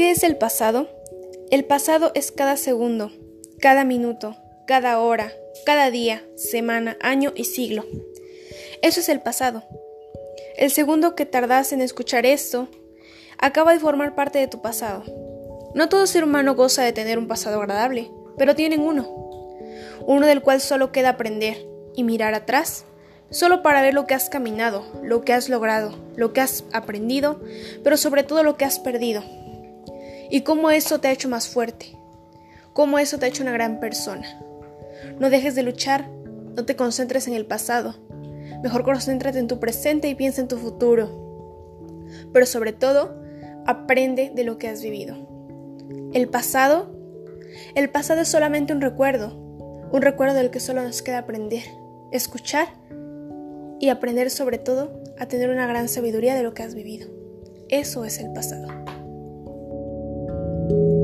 ¿Qué es el pasado? El pasado es cada segundo, cada minuto, cada hora, cada día, semana, año y siglo. Eso es el pasado. El segundo que tardas en escuchar esto acaba de formar parte de tu pasado. No todo ser humano goza de tener un pasado agradable, pero tienen uno. Uno del cual solo queda aprender y mirar atrás, solo para ver lo que has caminado, lo que has logrado, lo que has aprendido, pero sobre todo lo que has perdido. Y cómo eso te ha hecho más fuerte, cómo eso te ha hecho una gran persona. No dejes de luchar, no te concentres en el pasado, mejor concéntrate en tu presente y piensa en tu futuro. Pero sobre todo, aprende de lo que has vivido. El pasado, el pasado es solamente un recuerdo, un recuerdo del que solo nos queda aprender, escuchar y aprender sobre todo a tener una gran sabiduría de lo que has vivido. Eso es el pasado. thank you